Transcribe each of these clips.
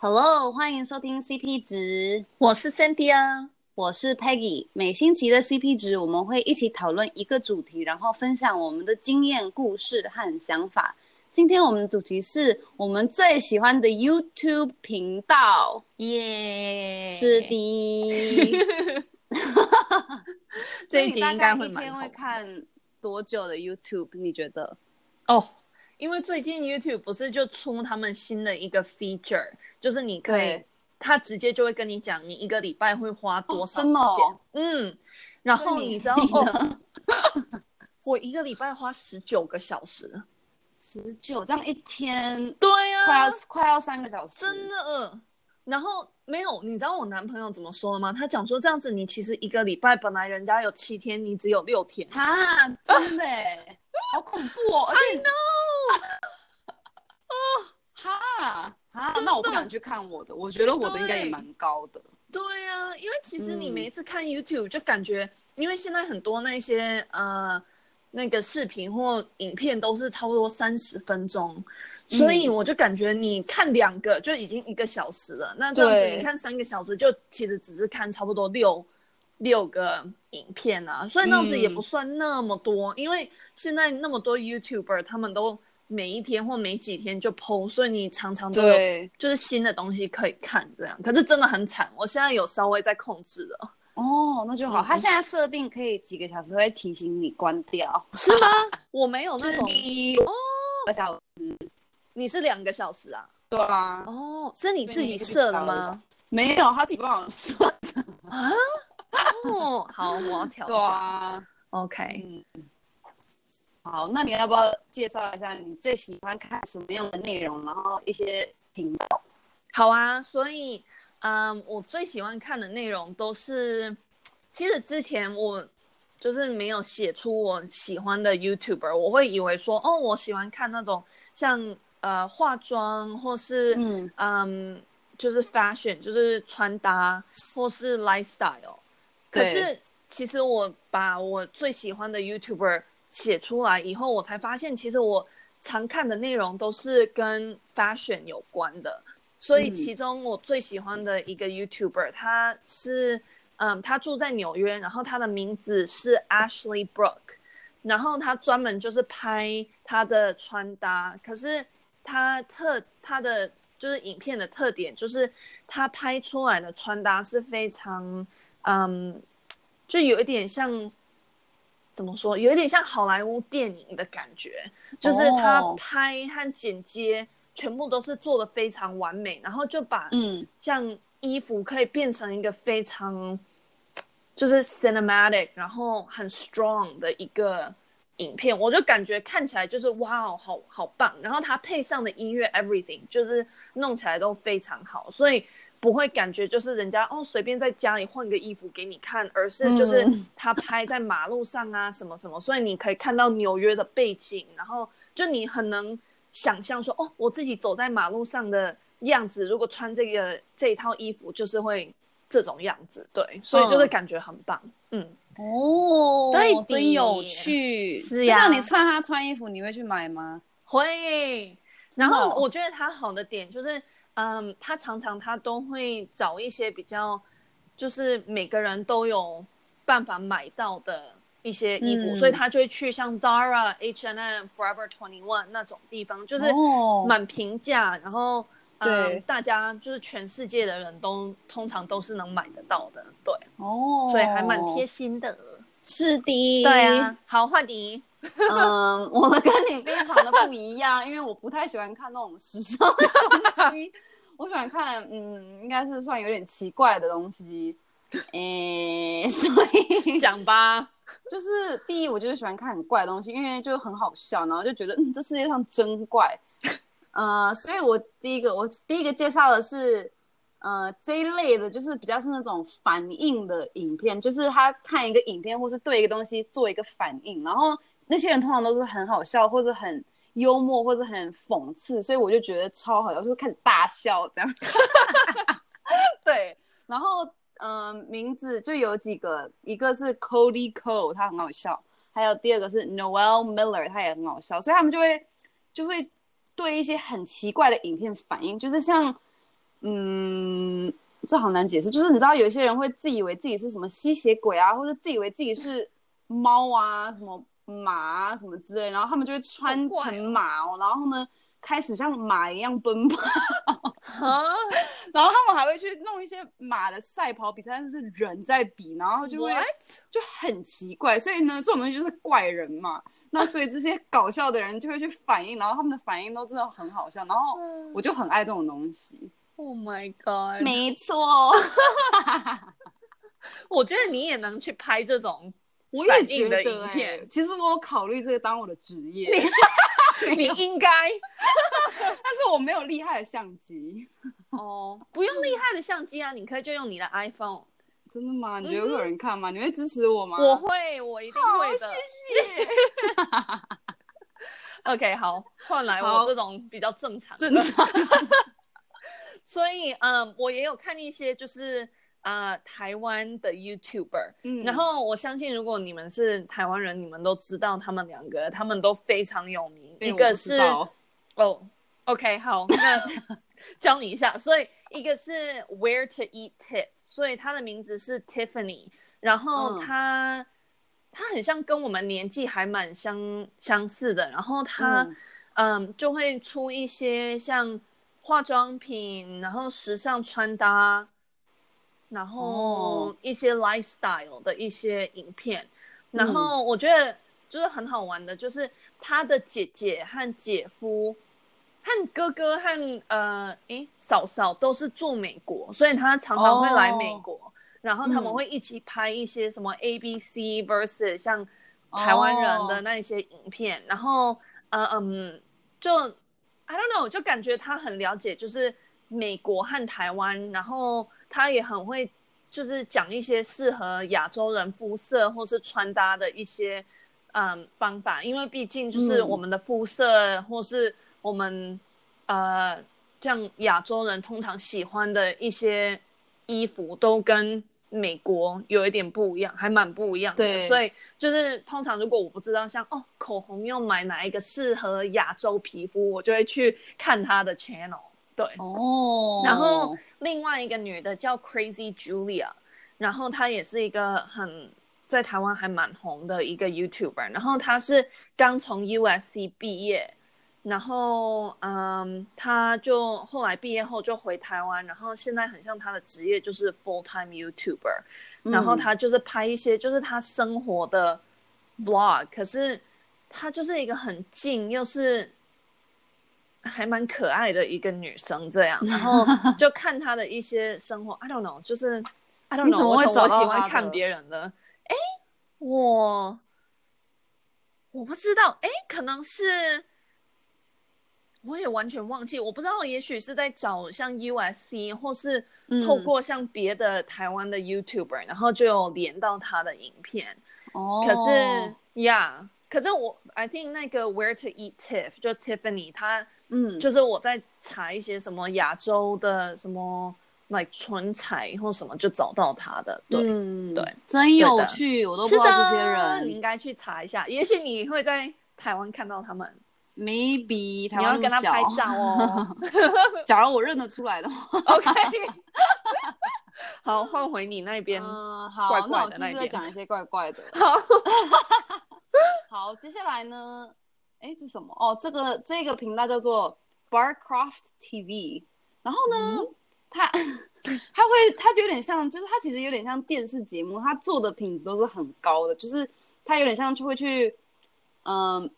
Hello，欢迎收听 CP 值，我是 Cynthia，我是 Peggy。每星期的 CP 值，我们会一起讨论一个主题，然后分享我们的经验、故事和想法。今天我们的主题是我们最喜欢的 YouTube 频道，耶 Yeah，是的。这一集应该会一天会看多久的 YouTube？你觉得？哦，oh, 因为最近 YouTube 不是就出他们新的一个 feature。就是你可以，他直接就会跟你讲，你一个礼拜会花多少时间？哦、嗯，然后你知道哦，我一个礼拜花十九个小时，十九这样一天，对呀、啊，快要快要三个小时，真的。然后没有，你知道我男朋友怎么说的吗？他讲说这样子，你其实一个礼拜本来人家有七天，你只有六天啊，真的，好恐怖哦！I know，哦，哈。啊，那我不敢去看我的，我觉得我的应该也蛮高的。对呀、啊，因为其实你每一次看 YouTube 就感觉，嗯、因为现在很多那些呃那个视频或影片都是差不多三十分钟，嗯、所以我就感觉你看两个就已经一个小时了。那这样子你看三个小时，就其实只是看差不多六六个影片啊，所以那样子也不算那么多。嗯、因为现在那么多 YouTuber 他们都。每一天或每几天就 PO，所以你常常都有就是新的东西可以看，这样。可是真的很惨，我现在有稍微在控制了。哦，那就好。他、嗯、现在设定可以几个小时会提醒你关掉，是吗？我没有那种哦，个小时，你是两个小时啊？对啊。哦，是你自己设的吗？没有，他自己帮我设的啊。哦，好，我要调。对啊。OK。嗯好，那你要不要介绍一下你最喜欢看什么样的内容，然后一些频道？好啊，所以，嗯，我最喜欢看的内容都是，其实之前我就是没有写出我喜欢的 YouTuber，我会以为说，哦，我喜欢看那种像呃化妆或是嗯嗯，就是 fashion，就是穿搭或是 lifestyle。可是其实我把我最喜欢的 YouTuber 写出来以后，我才发现，其实我常看的内容都是跟 fashion 有关的。所以，其中我最喜欢的一个 YouTuber，他是，嗯，他住在纽约，然后他的名字是 Ashley Brooke，然后他专门就是拍他的穿搭。可是他特他的就是影片的特点，就是他拍出来的穿搭是非常，嗯，就有一点像。怎么说？有一点像好莱坞电影的感觉，就是他拍和剪接全部都是做的非常完美，然后就把嗯，像衣服可以变成一个非常就是 cinematic，然后很 strong 的一个影片，我就感觉看起来就是哇哦，好好棒。然后他配上的音乐 everything 就是弄起来都非常好，所以。不会感觉就是人家哦随便在家里换个衣服给你看，而是就是他拍在马路上啊什么什么，所以你可以看到纽约的背景，然后就你很能想象说哦我自己走在马路上的样子，如果穿这个这一套衣服就是会这种样子，对，所以就是感觉很棒，嗯，嗯哦，对，真有趣，是呀。那你穿他穿衣服，你会去买吗？会，然后我觉得他好的点就是。嗯，他常常他都会找一些比较，就是每个人都有办法买到的一些衣服，嗯、所以他就会去像 Zara、H&M、Forever Twenty One 那种地方，就是蛮平价，哦、然后对、嗯，大家就是全世界的人都通常都是能买得到的，对，哦，所以还蛮贴心的，是的，对啊，好，换你。嗯，我们跟你非常的不一样，因为我不太喜欢看那种时尚的东西，我喜欢看，嗯，应该是算有点奇怪的东西，诶、欸，所以讲吧，就是第一，我就是喜欢看很怪的东西，因为就很好笑，然后就觉得，嗯，这世界上真怪，呃，所以我第一个，我第一个介绍的是。呃，这一类的就是比较是那种反应的影片，就是他看一个影片，或是对一个东西做一个反应，然后那些人通常都是很好笑，或者很幽默，或者很讽刺，所以我就觉得超好笑，就会开始大笑这样。对，然后嗯、名字就有几个，一个是 Cody Cole，他很好笑，还有第二个是 Noel Miller，他也很好笑，所以他们就会就会对一些很奇怪的影片反应，就是像。嗯，这好难解释。就是你知道，有些人会自以为自己是什么吸血鬼啊，或者自以为自己是猫啊，什么马啊，什么之类，然后他们就会穿成马哦，然后呢，开始像马一样奔跑。然后他们还会去弄一些马的赛跑比赛，但是人在比，然后就会?就很奇怪。所以呢，这种东西就是怪人嘛。那所以这些搞笑的人就会去反应，然后他们的反应都真的很好笑。然后我就很爱这种东西。Oh my god！没错，我觉得你也能去拍这种我也觉得影片。其实我有考虑这个当我的职业。你应该，但是我没有厉害的相机哦，不用厉害的相机啊，你可以就用你的 iPhone。真的吗？你觉得会有人看吗？嗯、你会支持我吗？我会，我一定会的。谢谢。OK，好，换来我这种比较正常。正常。所以，嗯，我也有看一些，就是。啊、呃，台湾的 YouTuber，嗯，然后我相信，如果你们是台湾人，你们都知道他们两个，他们都非常有名。一个是哦，OK，好，那 教你一下。所以一个是 Where to Eat Tiff，所以他的名字是 Tiffany，然后他、嗯、他很像跟我们年纪还蛮相相似的，然后他嗯，嗯就会出一些像化妆品，然后时尚穿搭。然后一些 lifestyle 的一些影片，哦、然后我觉得就是很好玩的，就是他的姐姐和姐夫，和哥哥和呃，诶，嫂嫂都是住美国，所以他常常会来美国，哦、然后他们会一起拍一些什么 ABC versus 像台湾人的那一些影片，哦、然后呃嗯，就 I don't know，就感觉他很了解，就是美国和台湾，然后。他也很会，就是讲一些适合亚洲人肤色或是穿搭的一些嗯方法，因为毕竟就是我们的肤色或是我们、嗯、呃像亚洲人通常喜欢的一些衣服都跟美国有一点不一样，还蛮不一样的。对，所以就是通常如果我不知道像哦口红要买哪一个适合亚洲皮肤，我就会去看他的 channel。对哦，然后另外一个女的叫 Crazy Julia，然后她也是一个很在台湾还蛮红的一个 YouTuber，然后她是刚从 USC 毕业，然后嗯，她就后来毕业后就回台湾，然后现在很像她的职业就是 full time YouTuber，然后她就是拍一些就是她生活的 vlog，可是她就是一个很静又是。还蛮可爱的一个女生，这样，然后 就看她的一些生活。I don't know，就是 I don't know，我我喜欢看别人的。哎，我我不知道，哎，可能是我也完全忘记，我不知道，也许是在找像 USC，或是透过像别的台湾的 YouTuber，、嗯、然后就有连到他的影片。哦，可是呀，yeah, 可是我 I think 那个 Where to Eat Tiff 就 Tiffany 她。嗯，就是我在查一些什么亚洲的什么来唇彩或什么，就找到他的。对、嗯、对，真有趣，我都不知道这些人。你应该去查一下，也许你会在台湾看到他们。Maybe 台湾要跟他拍照哦。假如我认得出来的话，OK。好，换回你那边。嗯，好，那我接着讲一些怪怪的。好，好，接下来呢？哎，这什么？哦，这个这个频道叫做 Barcroft TV。然后呢，嗯、它它会，他就有点像，就是他其实有点像电视节目，他做的品质都是很高的。就是他有点像，就会去嗯、呃、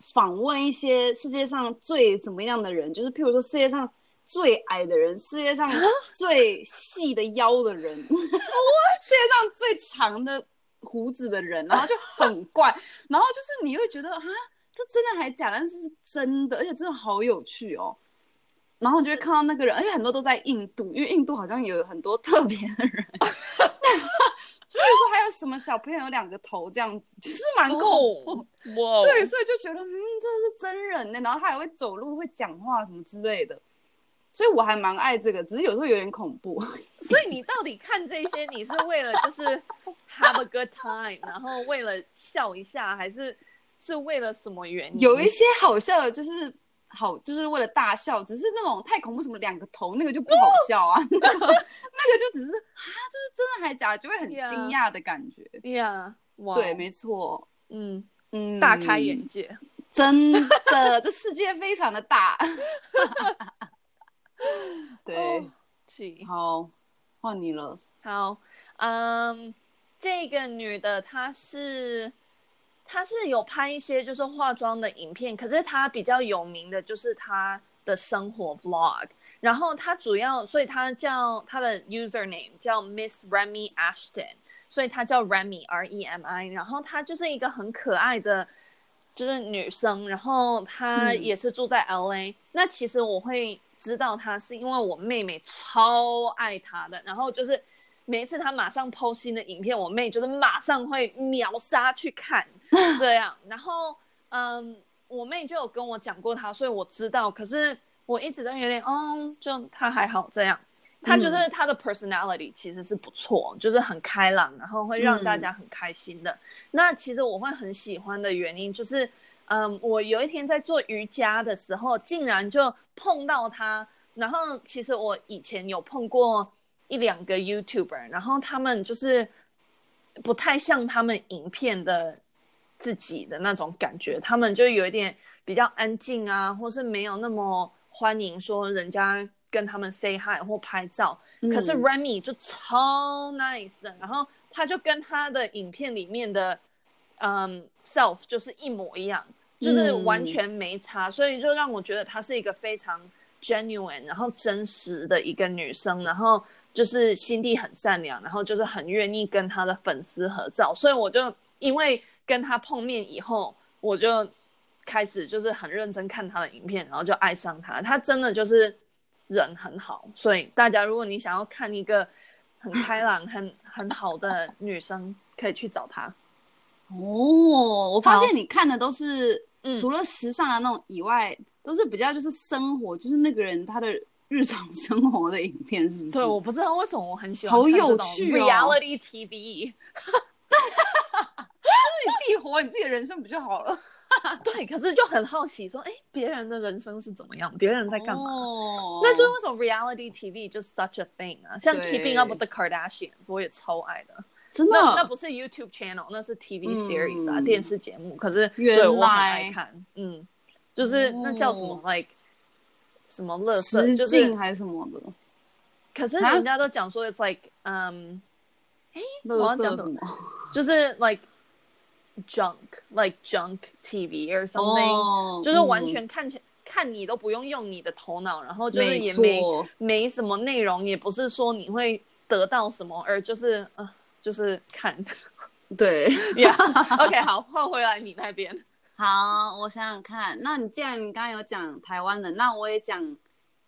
访问一些世界上最怎么样的人，就是譬如说世界上最矮的人，世界上 最细的腰的人，世界上最长的胡子的人，然后就很怪。然后就是你会觉得啊。这真的还假？但是是真的，而且真的好有趣哦。然后你就会看到那个人，而且很多都在印度，因为印度好像有很多特别的人。所以说还有什么小朋友有两个头这样子，其实蛮酷。哇！对，所以就觉得嗯，这是真人呢。然后他还会走路、会讲话什么之类的，所以我还蛮爱这个，只是有时候有点恐怖。所以你到底看这些，你是为了就是 have a good time，然后为了笑一下，还是？是为了什么原因？有一些好笑的，就是好，就是为了大笑，只是那种太恐怖，什么两个头那个就不好笑啊，那个那个就只是啊，这是真的还假的，就会很惊讶的感觉。Yeah，对，没错，嗯嗯，大开眼界，真的，这世界非常的大。对，是，好，换你了。好，嗯，这个女的她是。他是有拍一些就是化妆的影片，可是他比较有名的就是他的生活 vlog。然后他主要，所以他叫他的 username 叫 Miss Remy Ashton，所以他叫 Remy R E M I。然后他就是一个很可爱的，就是女生。然后她也是住在 LA。嗯。那其实我会知道她是因为我妹妹超爱她的，然后就是。每一次他马上 PO 新的影片，我妹就是马上会秒杀去看，这样。然后，嗯，我妹就有跟我讲过他，所以我知道。可是我一直都有点，哦，就他还好这样。他就是他的 personality 其实是不错，就是很开朗，然后会让大家很开心的。嗯。那其实我会很喜欢的原因就是，嗯，我有一天在做瑜伽的时候，竟然就碰到他。然后其实我以前有碰过。一两个 YouTuber，然后他们就是不太像他们影片的自己的那种感觉，他们就有一点比较安静啊，或是没有那么欢迎说人家跟他们 say hi 或拍照。嗯、可是 Remy 就超 nice 的，然后他就跟他的影片里面的嗯 self 就是一模一样，就是完全没差，嗯、所以就让我觉得她是一个非常 genuine，然后真实的一个女生，然后。就是心地很善良，然后就是很愿意跟他的粉丝合照，所以我就因为跟他碰面以后，我就开始就是很认真看他的影片，然后就爱上他。他真的就是人很好，所以大家如果你想要看一个很开朗、很很好的女生，可以去找他。哦，我发现你看的都是除了时尚的那种以外，嗯、都是比较就是生活，就是那个人他的。日常生活的影片是不是？对，我不知道为什么我很喜欢好有趣哦，reality TV。就是你自己活你自己的人生不就好了？对，可是就很好奇，说，哎，别人的人生是怎么样？别人在干嘛？哦，那就是为什么 reality TV 就是 such a thing 啊？像 Keeping Up with the Kardashians，我也超爱的。真的？那不是 YouTube channel，那是 TV series 啊，电视节目。可是对我很爱看，嗯，就是那叫什么 like。什么乐色？就是还是什么的？可是人家都讲说，it's like，嗯，哎，我要讲什么？就是 like junk，like junk TV or something，就是完全看起来看你都不用用你的头脑，然后就是也没没什么内容，也不是说你会得到什么，而就是呃，就是看。对，Yeah，OK，好，换回来你那边。好，我想想看。那你既然你刚刚有讲台湾的，那我也讲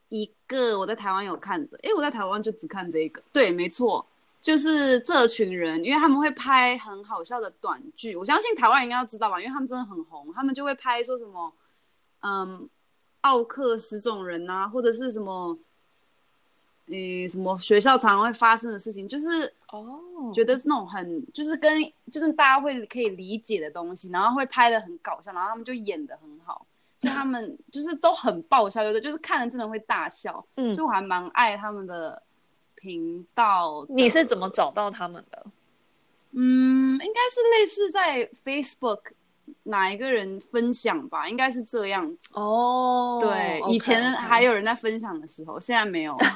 一个我在台湾有看的。诶，我在台湾就只看这一个。对，没错，就是这群人，因为他们会拍很好笑的短剧。我相信台湾应该要知道吧，因为他们真的很红。他们就会拍说什么，嗯，奥克十种人啊，或者是什么。嗯，什么学校常常会发生的事情，就是哦，觉得那种很就是跟就是大家会可以理解的东西，然后会拍的很搞笑，然后他们就演的很好，就他们就是都很爆笑，就是就是看了真的会大笑，嗯，就我还蛮爱他们的频道的。你是怎么找到他们的？嗯，应该是类似在 Facebook。哪一个人分享吧，应该是这样子哦。Oh, 对，okay, okay. 以前还有人在分享的时候，现在没有。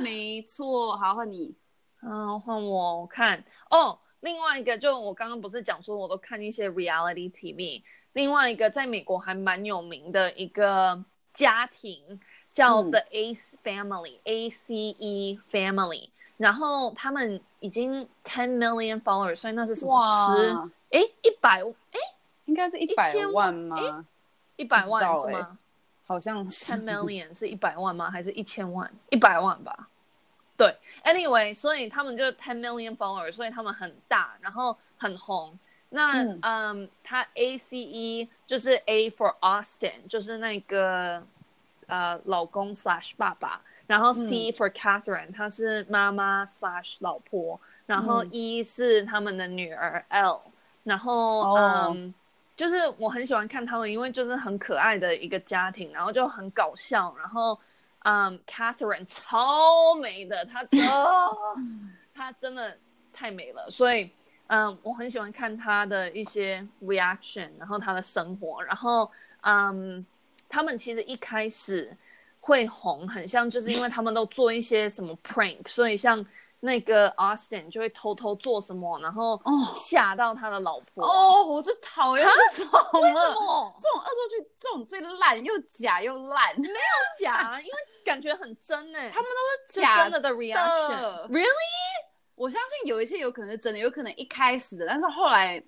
没错，好，换你。嗯，换我看哦。另外一个，就我刚刚不是讲说，我都看一些 reality TV。另外一个，在美国还蛮有名的一个家庭叫 The Ace Family，A C E Family。然后他们已经 ten million followers，所以那是什么十？哎，一百？哎，应该是一百万吗？一百万是吗？好像是 ten million 是一百万吗？还是一千万？一百万吧。对，anyway，所以他们就 ten million followers，所以他们很大，然后很红。那嗯，嗯，他 A C E 就是 A for Austin，就是那个呃老公 slash 爸爸。然后 C for Catherine，她、嗯、是妈妈 slash 老婆。然后 E 是他们的女儿 L。然后嗯，就是我很喜欢看他们，因为就是很可爱的一个家庭，然后就很搞笑，然后嗯，Catherine 超美的，她 哦，她真的太美了，所以嗯，我很喜欢看她的一些 reaction，然后她的生活，然后嗯，他们其实一开始会红，很像就是因为他们都做一些什么 prank，所以像。那个 Austin 就会偷偷做什么，然后吓到他的老婆。哦，我就讨厌这种为什么？这种恶作剧，这种最烂，又假又烂。没有假，因为感觉很真呢。他们都是假真的的 reaction。Really？我相信有一些有可能是真的，有可能一开始的，但是后来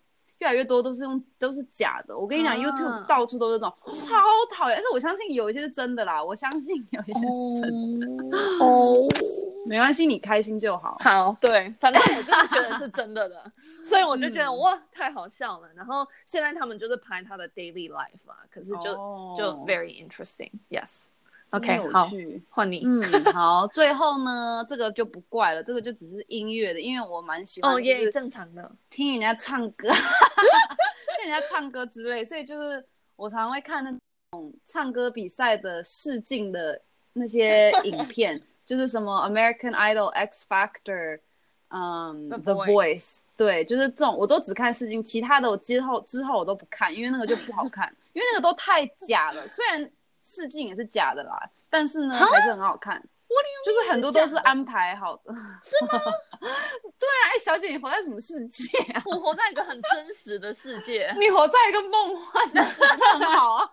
越来越多都是用都是假的。我跟你讲，YouTube 到处都是这种，超讨厌。但是我相信有一些是真的啦，我相信有一些是真的。哦。没关系，你开心就好。好，对，反正我就是觉得是真的的，所以我就觉得、嗯、哇，太好笑了。然后现在他们就是拍他的 daily life 啦，可是就、oh. 就 very interesting。Okay, 好，换你。嗯，好，最后呢，这个就不怪了，这个就只是音乐的，因为我蛮喜欢哦，也、oh, 正常的，听人家唱歌，听人家唱歌之类，所以就是我常常会看那种唱歌比赛的试镜的那些影片。就是什么 American Idol、X Factor，嗯、um,，The Voice，对，就是这种，我都只看试镜，其他的我之后之后我都不看，因为那个就不好看，因为那个都太假了。虽然试镜也是假的啦，但是呢还是很好看。就是很多都是安排好的，是吗？对啊，哎，小姐，你活在什么世界啊？我活在一个很真实的世界。你活在一个梦幻的世界，很好啊。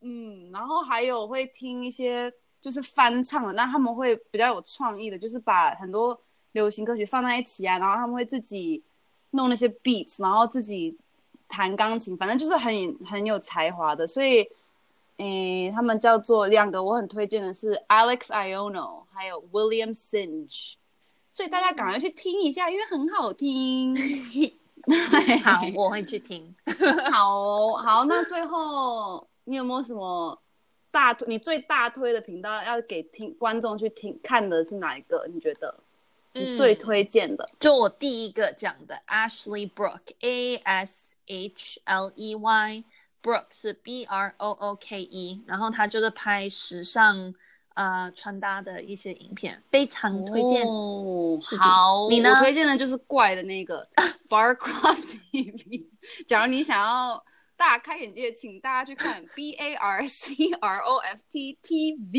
嗯，然后还有会听一些。就是翻唱的，那他们会比较有创意的，就是把很多流行歌曲放在一起啊，然后他们会自己弄那些 beats，然后自己弹钢琴，反正就是很很有才华的。所以，诶，他们叫做两个，我很推荐的是 Alex Iono，还有 William Singe，所以大家赶快去听一下，因为很好听。好，我会去听。好好，那最后你有没有什么？大推，你最大推的频道要给听观众去听看的是哪一个？你觉得你最推荐的？嗯，就我第一个讲的 Ashley Brooke，A S H L E Y，Brooke 是 B R O O K E，然后他就是拍时尚呃穿搭的一些影片，非常推荐。哦，好，你呢？我推荐的就是怪的那个 Barcraft TV。假如你想要。大开眼界，请大家去看 B A R C R O F T T V。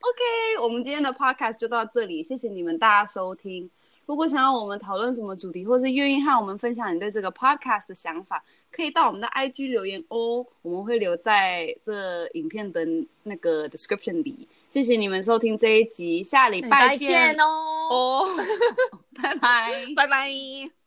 OK，我们今天的 Podcast 就到这里，谢谢你们大家收听。如果想要我们讨论什么主题，或是愿意和我们分享你对这个 Podcast 的想法，可以到我们的 IG 留言哦，我们会留在这影片的那个 description 里。谢谢你们收听这一集，下礼拜见，拜见哦，哦，拜拜，拜拜。